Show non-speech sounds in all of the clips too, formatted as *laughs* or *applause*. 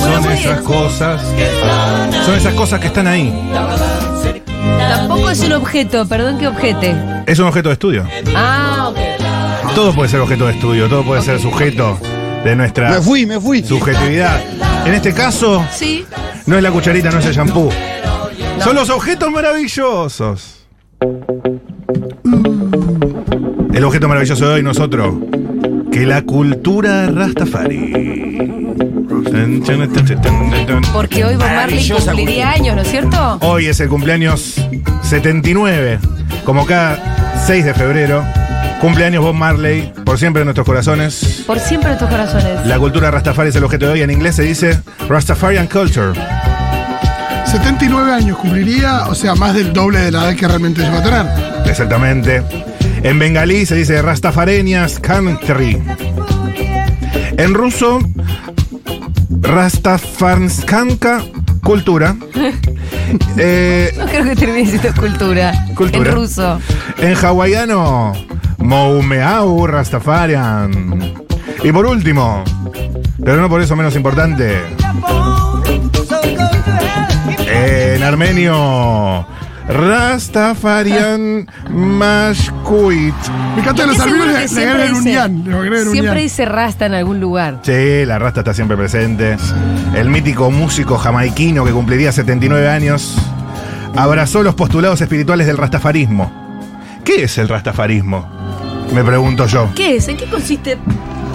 Son esas cosas. Son esas cosas que están ahí. Tampoco es un objeto, perdón que objete. Es un objeto de estudio. Ah, ok. Todo puede ser objeto de estudio, todo puede ser sujeto de nuestra Me fui, me fui. subjetividad. En este caso, Sí. no es la cucharita, no es el shampoo. Son los objetos maravillosos. El objeto maravilloso de hoy, nosotros. Que la cultura Rastafari. Porque hoy Bob Marley Maravillosa cumpliría años, ¿no es cierto? Hoy es el cumpleaños 79. Como cada 6 de febrero. Cumpleaños Bob Marley. Por siempre en nuestros corazones. Por siempre en tus corazones. La cultura Rastafari es el objeto de hoy. En inglés se dice Rastafarian Culture. 79 años cumpliría, o sea, más del doble de la edad que realmente se va a tener. Exactamente. En bengalí se dice Rastafarenias Country. En ruso, Rastafarskanka Cultura. *laughs* Eh, No creo que termine diciendo cultura. Cultura. En ruso. en hawaiano, Moumeau Rastafarian. Y por último, pero no por eso menos importante, en armenio, Rastafarian Mashkuit. Me encanta los que le, agregan un yan. Siempre dice rasta en algún lugar. Sí, la rasta está siempre presente. El mítico músico jamaiquino que cumpliría 79 años abrazó los postulados espirituales del rastafarismo. ¿Qué es el rastafarismo? Me pregunto yo. ¿Qué es? ¿En qué consiste?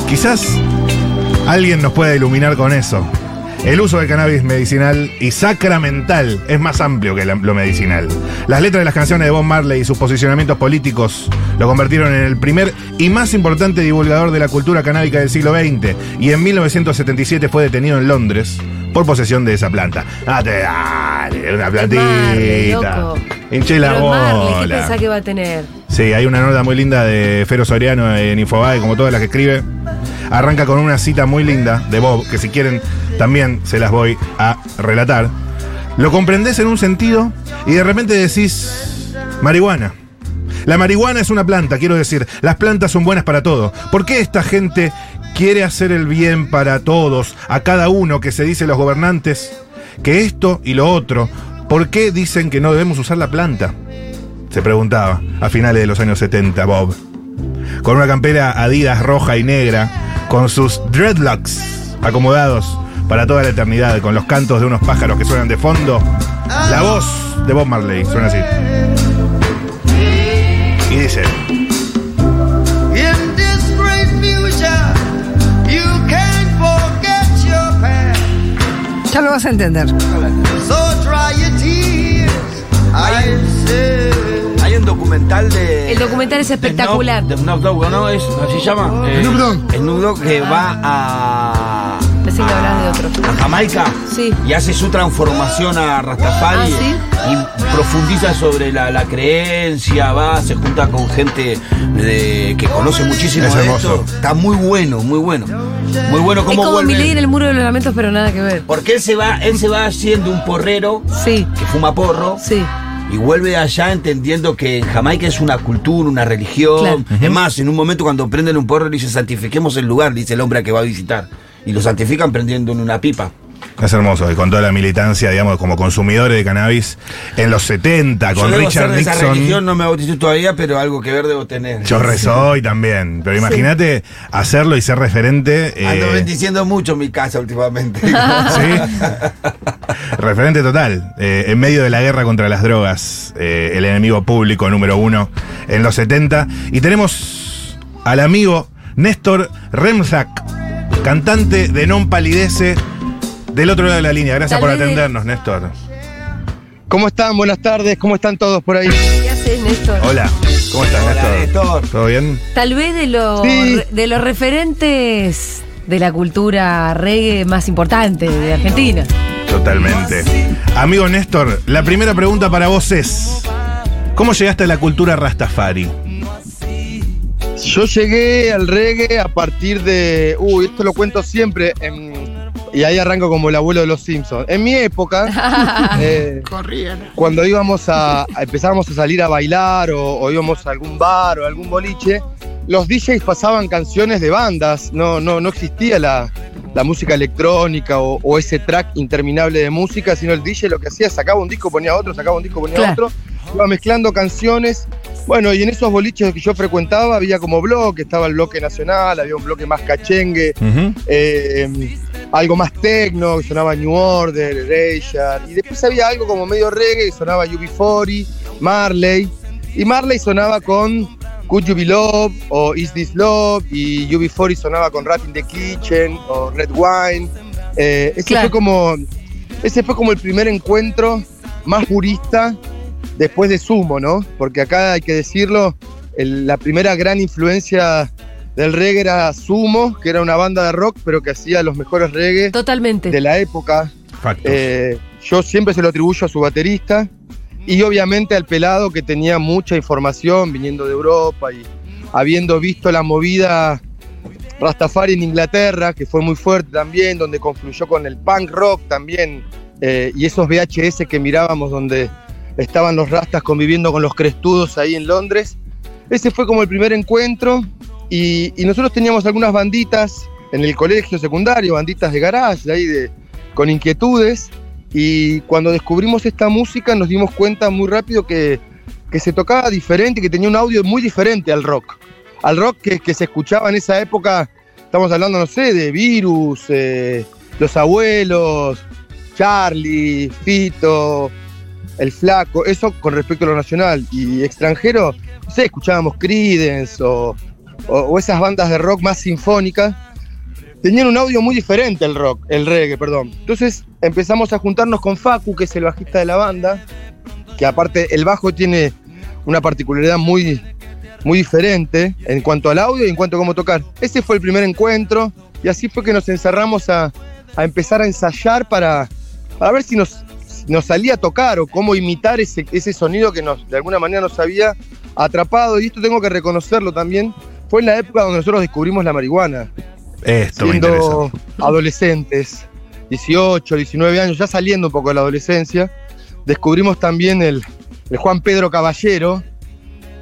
Quizás alguien nos pueda iluminar con eso. El uso del cannabis medicinal y sacramental es más amplio que lo medicinal. Las letras de las canciones de Bob Marley y sus posicionamientos políticos lo convirtieron en el primer y más importante divulgador de la cultura canábica del siglo XX y en 1977 fue detenido en Londres por posesión de esa planta. Ah, te dale, una Marley, plantita. loco. Hinché la Pero Marley, ¿qué bola. pensás que va a tener? Sí, hay una nota muy linda de Fero Soriano en Infobae, como todas las que escribe. Arranca con una cita muy linda de Bob, que si quieren también se las voy a relatar. Lo comprendés en un sentido y de repente decís marihuana. La marihuana es una planta, quiero decir, las plantas son buenas para todo. ¿Por qué esta gente quiere hacer el bien para todos, a cada uno que se dice los gobernantes? Que esto y lo otro, ¿por qué dicen que no debemos usar la planta? Se preguntaba a finales de los años 70, Bob. Con una campera Adidas roja y negra, con sus dreadlocks acomodados para toda la eternidad, con los cantos de unos pájaros que suenan de fondo. La voz de Bob Marley suena así. Y dice. Ya lo vas a entender. Hay un documental de. El documental es espectacular. De Snoop Dogg, ¿no? ¿Es, ¿Así se llama? Eh, Snoop Dogg. Snoop Dogg que va a. Pensé que hablabas de otro. a Jamaica Sí. y hace su transformación a Rastafari Ah, ¿sí? y profundiza sobre la, la creencia, va, se junta con gente de- que conoce muchísimo Es hermoso. esto. Está muy bueno, muy bueno. Muy bueno Es cómo como mi ley en el muro de los lamentos, pero nada que ver. Porque él se va, él se va haciendo un porrero Sí, que fuma porro sí. y vuelve allá entendiendo que en Jamaica es una cultura, una religión. Claro. Es más, en un momento cuando prenden un porro dice santifiquemos el lugar, dice el hombre a que va a visitar. Y lo santifican prendiendo en una pipa. es hermoso, y con toda la militancia, digamos, como consumidores de cannabis, en los 70, Yo con debo Richard ser de esa religión, Nixon. no me bauticé todavía, pero algo que ver debo tener. Yo rezo hoy también, pero imagínate hacerlo y ser referente. eh, Ando bendiciendo mucho mi casa últimamente. *laughs* Sí. Referente total. eh, en medio de la guerra contra las drogas, eh, el enemigo público número uno en los 70. Y tenemos al amigo Néstor Remzak, cantante de Non Palidece, del otro lado de la línea. Gracias Tal por de- atendernos, Néstor. ¿Cómo están? Buenas tardes, ¿cómo están todos por ahí? ¿Qué haces, Néstor? Hola, ¿cómo estás, Hola, Néstor? Néstor. ¿Todo bien? Tal vez de los, Sí. de los referentes de la cultura reggae más importante de Argentina. Totalmente. Amigo Néstor, la primera pregunta para vos es: ¿Cómo llegaste a la cultura Rastafari? Yo llegué al reggae a partir de. Uy, esto lo cuento siempre. en- y ahí arranco como el abuelo de los Simpsons. En mi época, *laughs* eh, Corrían. cuando íbamos a, a- empezábamos a salir a bailar o, o íbamos a algún bar o algún boliche, los DJs pasaban canciones de bandas, no, no, no existía la, la música electrónica o, o ese track interminable de música, sino el DJ lo que hacía, sacaba un disco, ponía otro, sacaba un disco, ponía Claro. otro, iba mezclando canciones. Bueno, y en esos boliches que yo frecuentaba había como bloque, estaba el bloque nacional, había un bloque más cachengue, eh, algo más tecno, que sonaba New Order, Erasure, y después había algo como medio reggae, que sonaba UB40, Marley, y Marley sonaba con Could You Be Love o Is This Love, y UB40 sonaba con Rat in the Kitchen o Red Wine. Eh, ese, Claro. fue como, ese fue como el primer encuentro más purista después de Sumo, ¿no? Porque acá hay que decirlo, el- la primera gran influencia del reggae era Sumo, que era una banda de rock, pero que hacía los mejores reggae Totalmente. de la época. Eh, yo siempre se lo atribuyo a su baterista y obviamente al pelado que tenía mucha información viniendo de Europa y habiendo visto la movida Rastafari en Inglaterra, que fue muy fuerte también, donde confluyó con el punk rock también, eh, y esos VHS que mirábamos donde estaban los rastas conviviendo con los crestudos ahí en Londres. Ese fue como el primer encuentro y, y nosotros teníamos algunas banditas en el colegio secundario, banditas de garage, ahí de, con inquietudes, y cuando descubrimos esta música nos dimos cuenta muy rápido que, que se tocaba diferente, que tenía un audio muy diferente al rock. Al rock que, que se escuchaba en esa época, estamos hablando, no sé, de Virus, eh, Los Abuelos, Charlie, Fito, El Flaco, eso con respecto a lo nacional. Y extranjero, no sé, escuchábamos Creedence o, o- esas bandas de rock más sinfónicas tenían un audio muy diferente el rock, el reggae, perdón. Entonces empezamos a juntarnos con Facu, que es el bajista de la banda, que aparte el bajo tiene una particularidad muy, muy diferente en cuanto al audio y en cuanto a cómo tocar. Ese fue el primer encuentro y así fue que nos encerramos a, a empezar a ensayar para, para ver si nos, nos salía a tocar o cómo imitar ese, ese sonido que nos, de alguna manera nos había atrapado. Y esto tengo que reconocerlo también. Fue en la época donde nosotros descubrimos la marihuana Esto me interesa. siendo adolescentes, 18, 19 años, ya saliendo un poco de la adolescencia, descubrimos también el, el Juan Pedro Caballero.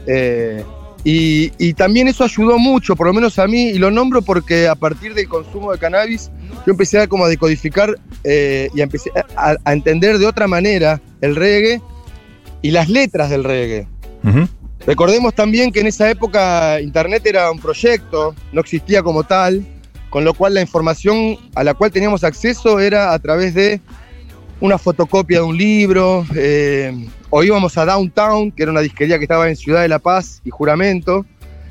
eh, y, y también eso ayudó mucho, por lo menos a mí, y lo nombro porque a partir del consumo de cannabis, yo empecé a como a decodificar eh, y a empecé a, a entender de otra manera el reggae y las letras del reggae. Recordemos también que en esa época Internet era un proyecto, no existía como tal, con lo cual la información a la cual teníamos acceso era a través de una fotocopia de un libro, eh, o íbamos a Downtown, que era una disquería que estaba en Ciudad de La Paz y Juramento,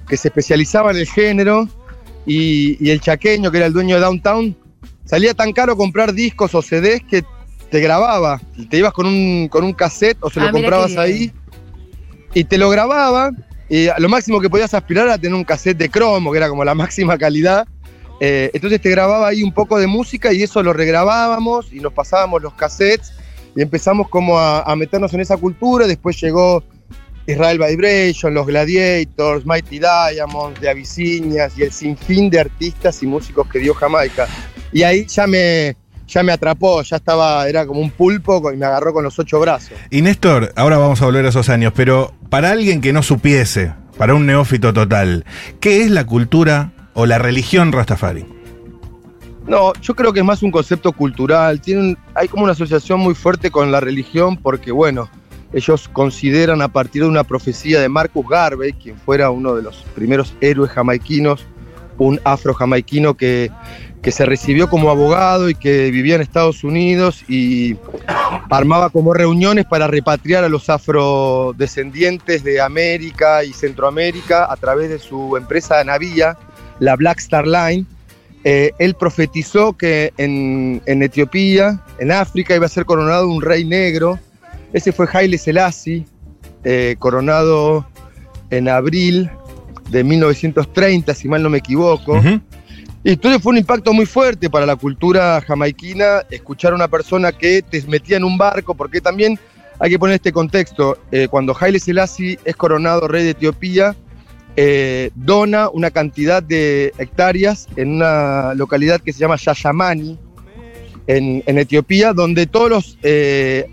que se especializaba en el género, y, y el chaqueño, que era el dueño de Downtown, salía tan caro comprar discos o CDs que te grababa, te ibas con un, con un cassette o se Ah, lo qué comprabas ahí, y te lo grababa, y lo máximo que podías aspirar era tener un cassette de cromo, que era como la máxima calidad. Eh, entonces te grababa ahí un poco de música y eso lo regrabábamos y nos pasábamos los cassettes y empezamos como a, meternos en esa cultura. Después llegó Israel Vibration, los Gladiators, Mighty Diamonds, de Abyssinias y el sinfín de artistas y músicos que dio Jamaica. Y ahí ya me, ya me atrapó, ya estaba, era como un pulpo y me agarró con los ocho brazos. Y Néstor, ahora vamos a volver a esos años, pero para alguien que no supiese, para un neófito total, ¿qué es la cultura o la religión Rastafari? No, yo creo que es más un concepto cultural. Hay como una asociación muy fuerte con la religión porque, bueno, ellos consideran a partir de una profecía de Marcus Garvey, quien fuera uno de los primeros héroes jamaiquinos, un afro-jamaiquino que, que se recibió como abogado y que vivía en Estados Unidos y armaba como reuniones para repatriar a los afrodescendientes de América y Centroamérica a través de su empresa navía, la Black Star Line. Eh, él profetizó que en, en Etiopía, en África, iba a ser coronado un rey negro. Ese fue Haile Selassie, eh, coronado en abril de 1930, si mal no me equivoco. Ujú. Y entonces fue un impacto muy fuerte para la cultura jamaiquina escuchar a una persona que te metía en un barco, porque también hay que poner este contexto. eh, cuando Haile Selassie es coronado rey de Etiopía, eh, dona una cantidad de hectáreas en una localidad que se llama Yayamani, en, Etiopía, donde todos los eh,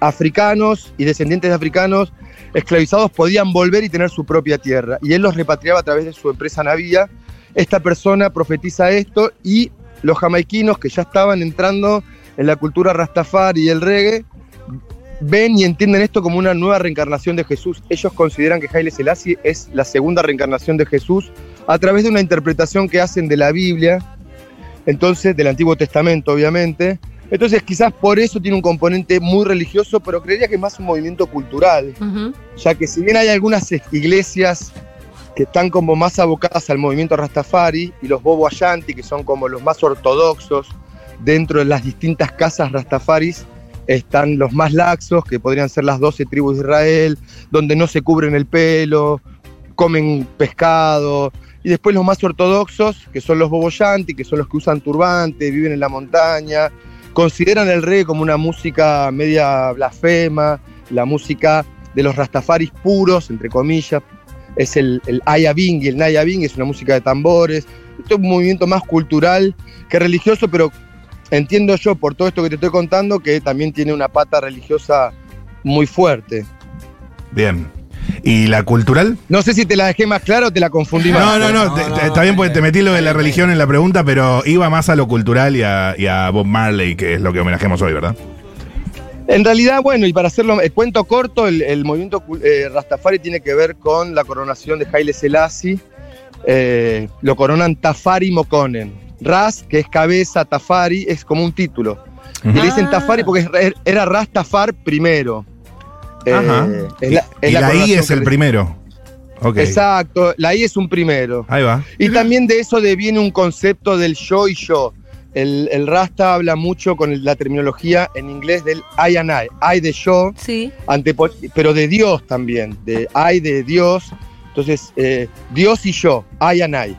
africanos y descendientes de africanos esclavizados podían volver y tener su propia tierra. Y él los repatriaba a través de su empresa Navía. Esta persona profetiza esto y los jamaiquinos que ya estaban entrando en la cultura rastafari y el reggae ven y entienden esto como una nueva reencarnación de Jesús. Ellos consideran que Haile Selassie es la segunda reencarnación de Jesús a través de una interpretación que hacen de la Biblia, entonces del Antiguo Testamento obviamente. Entonces quizás por eso tiene un componente muy religioso, pero creería que es más un movimiento cultural, ya que si bien hay algunas iglesias que están como más abocadas al movimiento Rastafari y los Bobo Ashanti, que son como los más ortodoxos dentro de las distintas casas Rastafaris, están los más laxos, que podrían ser las 12 tribus de Israel, donde no se cubren el pelo, comen pescado, y después los más ortodoxos, que son los Boboyanti, que son los que usan turbante, viven en la montaña, consideran el reggae como una música media blasfema, la música de los rastafaris puros, entre comillas, es el, el Ayabing y el Nayabing, es una música de tambores, esto es un movimiento más cultural que religioso, pero entiendo yo por todo esto que te estoy contando que también tiene una pata religiosa muy fuerte. Bien. ¿Y la cultural? No sé si te la dejé más clara o te la confundí más. No, no, no, no, te- no, te- está bien porque no, te metí lo de la no, religión en la pregunta, pero iba más a lo cultural y a, y a Bob Marley, que es lo que homenajeamos hoy, ¿verdad? En realidad, bueno, y para hacerlo, el cuento corto, el, el movimiento eh, Rastafari tiene que ver con la coronación de Haile Selassie. Eh, lo coronan Tafari Mokonen. Ras, que es cabeza, Tafari, es como un título. Y le dicen Ah. Tafari porque es- era Rastafar primero. Eh, Ajá. es la, es y la la I es el le- primero. Ok. Exacto, la I es un primero. Ahí va. Y también de eso deviene un concepto del yo y yo. El, el Rasta habla mucho con el- la terminología en inglés del I and I, I de yo, Sí. antepo- pero de Dios también, de I de Dios. Entonces, eh, Dios y yo, I and I.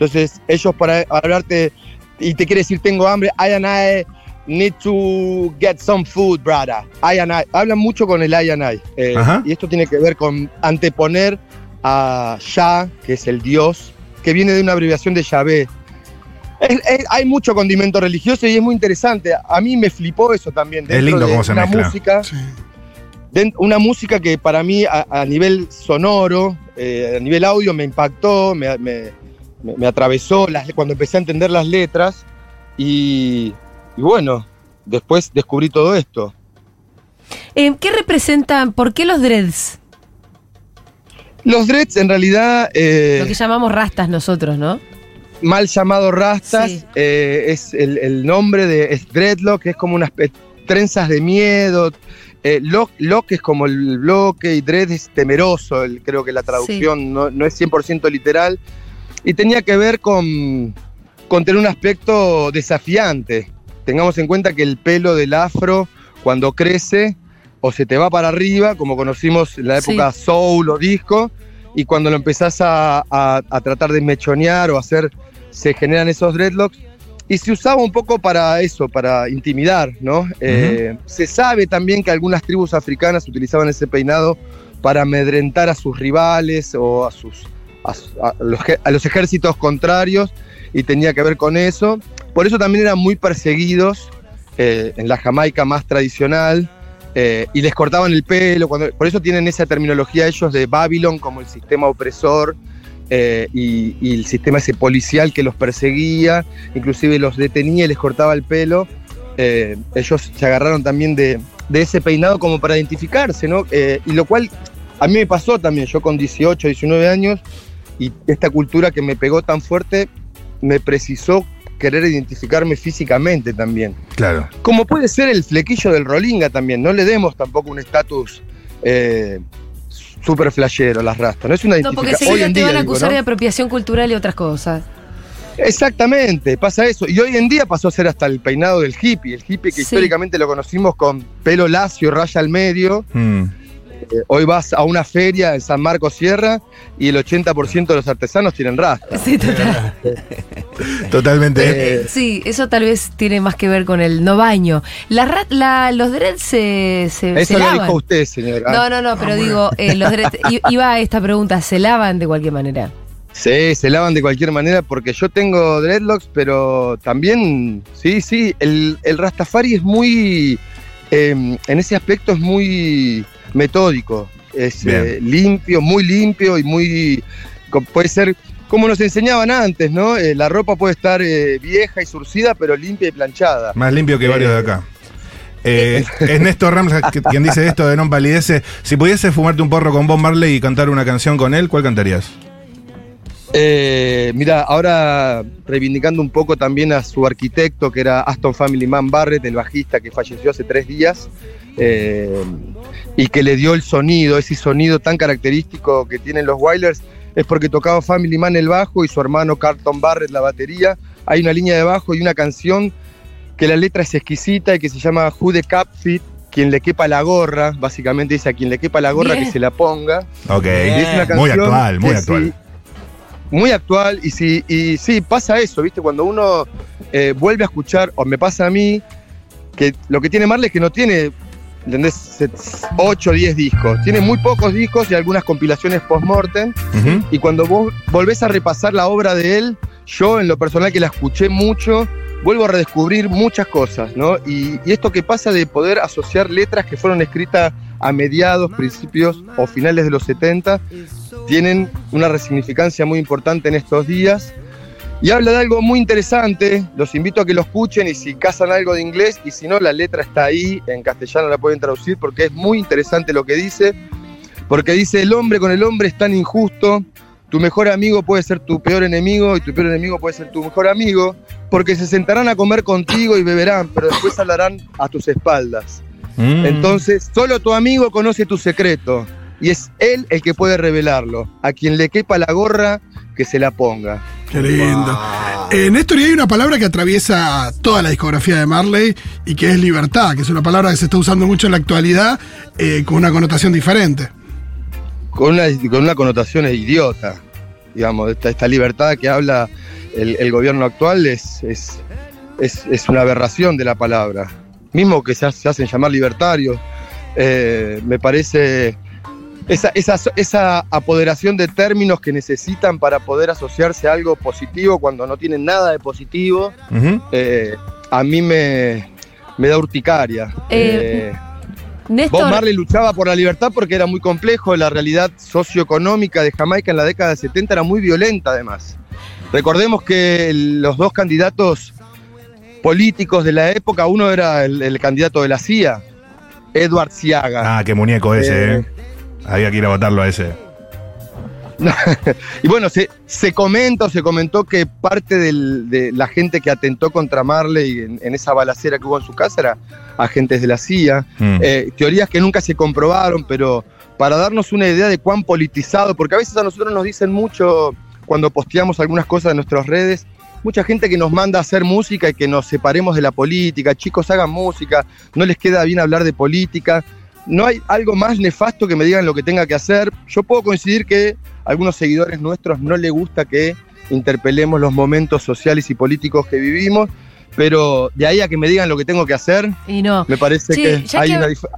Entonces, ellos para hablarte y te quiere decir tengo hambre, I and I need to get some food, brother. I and I. Hablan mucho con el I and I. Eh, y esto tiene que ver con anteponer a Yah, que es el Dios, que viene de una abreviación de Yahvé. Es- es- hay mucho condimento religioso y es muy interesante. A mí me flipó eso también. dentro lindo de cómo se una mezcla. música Sí. una música que para mí a, a nivel sonoro, eh, a nivel audio me impactó, me, me- me- me atravesó las- cuando empecé a entender las letras y, y bueno, después descubrí todo esto. Eh, ¿Qué representan? ¿Por qué los dreads? Los dreads en realidad, eh, Lo que llamamos rastas nosotros, ¿no? mal llamado rastas, Sí. eh, es el, el nombre de es dreadlock, que es como unas trenzas de miedo. Lock, lock es como el bloque y dread es temeroso, el- creo que la traducción no, no es 100% literal. Y tenía que ver con, con tener un aspecto desafiante. Tengamos en cuenta que el pelo del afro, cuando crece, o se te va para arriba, como conocimos en la Sí. época soul o disco, y cuando lo empezás a, a- a tratar de mechonear o hacer, se generan esos dreadlocks. Y se usaba un poco para eso, para intimidar, ¿no? Eh, se sabe también que algunas tribus africanas utilizaban ese peinado para amedrentar a sus rivales o a, sus, a, los, ejércitos contrarios y tenía que ver con eso. Por eso también eran muy perseguidos eh, en la Jamaica más tradicional eh, y les cortaban el pelo. Cuando, por eso tienen esa terminología ellos de Babylon como el sistema opresor eh, y, y el sistema ese policial que los perseguía, inclusive los detenía y les cortaba el pelo. Eh, ellos se agarraron también de, de ese peinado como para identificarse, ¿no? Eh, y lo cual a mí me pasó también, yo con 18, 19 años, y esta cultura que me pegó tan fuerte me precisó querer identificarme físicamente también. Claro. Como puede ser el flequillo del Rolinga también, no le demos tampoco un estatus eh, súper flashero a las rastas. No es una No, porque identificación. enseguida te van a digo, acusar ¿no? de apropiación cultural y otras cosas. Exactamente, pasa eso. Y hoy en día pasó a ser hasta el peinado del hippie. El hippie que Sí. históricamente lo conocimos con pelo lacio, raya al medio. Mm. Eh, hoy vas a una feria en San Marcos Sierra y el 80% de los artesanos tienen rasta. Sí, total. *laughs* Totalmente. Eh, Sí, eso tal vez tiene más que ver con el no baño. La ra- la- los dreads se, se, se Eso lo lavan. dijo usted, señora. No, no, no, pero digo, eh, los dreads, iba a esta pregunta, ¿se lavan de cualquier manera? Sí, se lavan de cualquier manera porque yo tengo dreadlocks, pero también, sí, sí, el, el Rastafari es muy eh, en ese aspecto es muy metódico, es eh, limpio, muy limpio y muy... Puede ser como nos enseñaban antes, ¿no? Eh, la ropa puede estar eh, vieja y surcida, pero limpia y planchada. Más limpio que varios de acá. Eh, es Néstor Rams quien dice esto de Non Palidece. Si pudiese fumarte un porro con Bob Marley y cantar una canción con él, ¿cuál cantarías? Eh, mira, ahora reivindicando un poco también a su arquitecto, que era Aston Family Man Barrett, el bajista que falleció hace tres días, eh, y que le dio el sonido, ese sonido tan característico que tienen los Wailers, es porque tocaba Family Man el bajo y su hermano Carlton Barrett la batería. Hay una línea de bajo y una canción que la letra es exquisita y que se llama Who the Cap Fit, quien le quepa la gorra, básicamente dice a quien le quepa la gorra Bien. que se la ponga. Ok. Es una Muy actual, muy actual. sí, muy actual, y sí, y sí, pasa eso, ¿viste? Cuando uno eh, vuelve a escuchar, o me pasa a mí, que lo que tiene Marley es que no tiene, ¿entendés? 8 o 10 discos. Tiene muy pocos discos y algunas compilaciones post-mortem. Ujú. Y cuando vos volvés a repasar la obra de él, yo en lo personal que la escuché mucho, vuelvo a redescubrir muchas cosas, ¿no? Y, y esto que pasa de poder asociar letras que fueron escritas a mediados, principios o finales de los 70, tienen una resignificancia muy importante en estos días. Y habla de algo muy interesante, los invito a que lo escuchen y si cazan algo de inglés y si no, la letra está ahí, en castellano la pueden traducir porque es muy interesante lo que dice, porque dice, el hombre con el hombre es tan injusto, tu mejor amigo puede ser tu peor enemigo y tu peor enemigo puede ser tu mejor amigo, porque se sentarán a comer contigo y beberán, pero después hablarán a tus espaldas. Mm. Entonces, solo tu amigo conoce tu secreto y es él el que puede revelarlo. A quien le quepa la gorra, que se la ponga. Qué lindo. Eh, Néstor, y hay una palabra que atraviesa toda la discografía de Marley y que es libertad, que es una palabra que se está usando mucho en la actualidad eh, con una connotación diferente. Con una, con una connotación idiota, digamos, esta, esta libertad que habla el, el gobierno actual es, es, es- es una aberración de la palabra. Mismo que se hacen llamar libertarios, eh, me parece esa, esa, esa apoderación de términos que necesitan para poder asociarse a algo positivo cuando no tienen nada de positivo, eh, a mí me, me da urticaria. Eh, Eh, Néstor, Bob Marley luchaba por la libertad porque era muy complejo, la realidad socioeconómica de Jamaica en la década de 70 era muy violenta además. Recordemos que los dos candidatos políticos de la época, uno era el, el candidato de la CIA, Edward Ciaga. Ah, qué muñeco ese, Eh. eh. Había que ir a votarlo a ese. *laughs* Y bueno, se, se comenta o se comentó que parte del- de la gente que atentó contra Marley en, en esa balacera que hubo en su casa era agentes de la CIA. Mm. Eh, teorías que nunca se comprobaron, pero para darnos una idea de cuán politizado, porque a veces a nosotros nos dicen mucho cuando posteamos algunas cosas en nuestras redes, mucha gente que nos manda a hacer música y que nos separemos de la política, chicos hagan música, no les queda bien hablar de política, no hay algo más nefasto que me digan lo que tenga que hacer. Yo puedo coincidir que a algunos seguidores nuestros no les gusta que interpelemos los momentos sociales y políticos que vivimos, pero de ahí a que me digan lo que tengo que hacer, y no. me parece Sí, que hay que- una dif-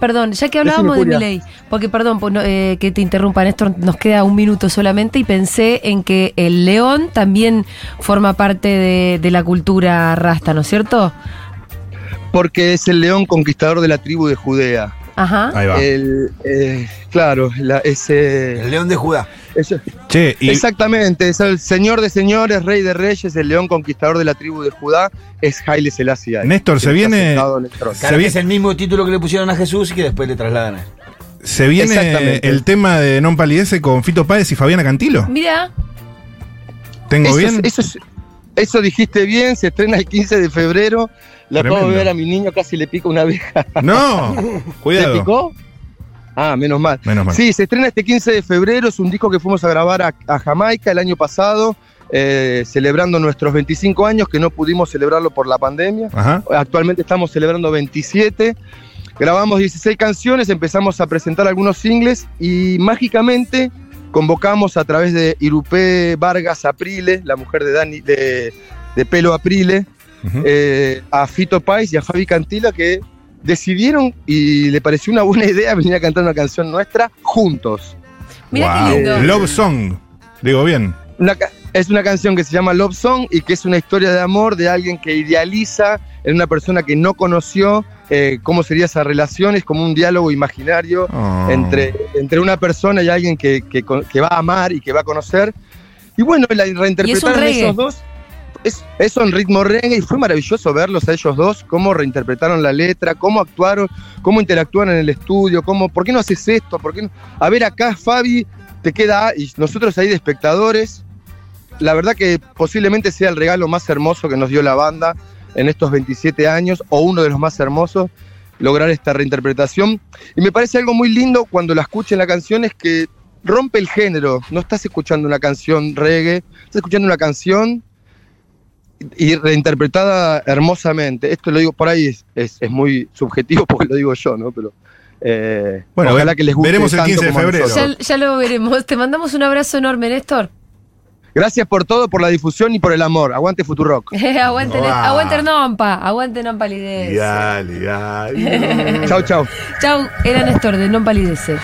Perdón, ya que hablábamos de Julia. Milei, porque perdón pues, no, eh, que te interrumpa, Néstor, nos queda un minuto solamente y pensé en que el león también forma parte de, de la cultura rasta, ¿no es cierto? Porque es el león conquistador de la tribu de Judea. Ajá. Ahí va. El, eh, claro, la- ese, El león de Judá. ese- Che, y exactamente, es el señor de señores, rey de reyes, el león conquistador de la tribu de Judá, es Haile Selassie. Néstor, se viene-. Se Claro vi- que es el mismo título que le pusieron a Jesús y que después le trasladan a él. se viene Exactamente. el tema de Non Palidece con Fito Páez y Fabiana Cantilo. Mira, ¿Tengo Eso, bien? es- eso, es- eso dijiste bien, se estrena el 15 de febrero. La Tremendo. ver a mi niño, casi le pica una abeja. No, *laughs* ¿Le cuidado. picó? Ah, menos mal. Menos mal. Sí, se estrena este 15 de febrero, es un disco que fuimos a grabar a, a Jamaica el año pasado, eh, celebrando nuestros 25 años, que no pudimos celebrarlo por la pandemia. Ajá. Actualmente estamos celebrando 27. Grabamos 16 canciones, empezamos a presentar algunos singles y mágicamente convocamos a través de Irupé Vargas Aprile, la mujer de Dani de, de pelo Aprile, eh, a Fito Pais y a Fabi Cantila que decidieron y le pareció una buena idea venir a cantar una canción nuestra juntos. mira Wow. qué lindo. Love Song. Digo bien. Una es una canción que se llama Love Song y que es una historia de amor de alguien que idealiza en una persona que no conoció eh, cómo sería esa relación, es como un diálogo imaginario Oh. entre, entre una persona y alguien que, que va a amar y que va a conocer. Y bueno, la reinterpretaron reggae. esos dos. Es, eso en ritmo reggae y fue maravilloso verlos a ellos dos, cómo reinterpretaron la letra, cómo actuaron, cómo interactúan en el estudio, cómo, ¿por qué no haces esto? ¿Por qué no? A ver acá, Fabi, te queda, y nosotros ahí de espectadores, la verdad que posiblemente sea el regalo más hermoso que nos dio la banda en estos 27 años, o uno de los más hermosos, lograr esta reinterpretación. Y me parece algo muy lindo cuando la escuchen la canción es que rompe el género. No estás escuchando una canción reggae, estás escuchando una canción y reinterpretada hermosamente. Esto lo digo por ahí, es, es- es muy subjetivo *laughs* porque lo digo yo, ¿no? Pero eh, Bueno, ojalá que les guste. veremos el tanto 15 de febrero. ya lo veremos. Te mandamos un abrazo enorme, Néstor. Gracias por todo, por la difusión y por el amor. Aguante Futurock. *laughs* aguante, Ah. aguante Nompa, aguante Non Palidez. Dale, dale. *laughs* Chau, chau. Chau, era Néstor de Non Palidece.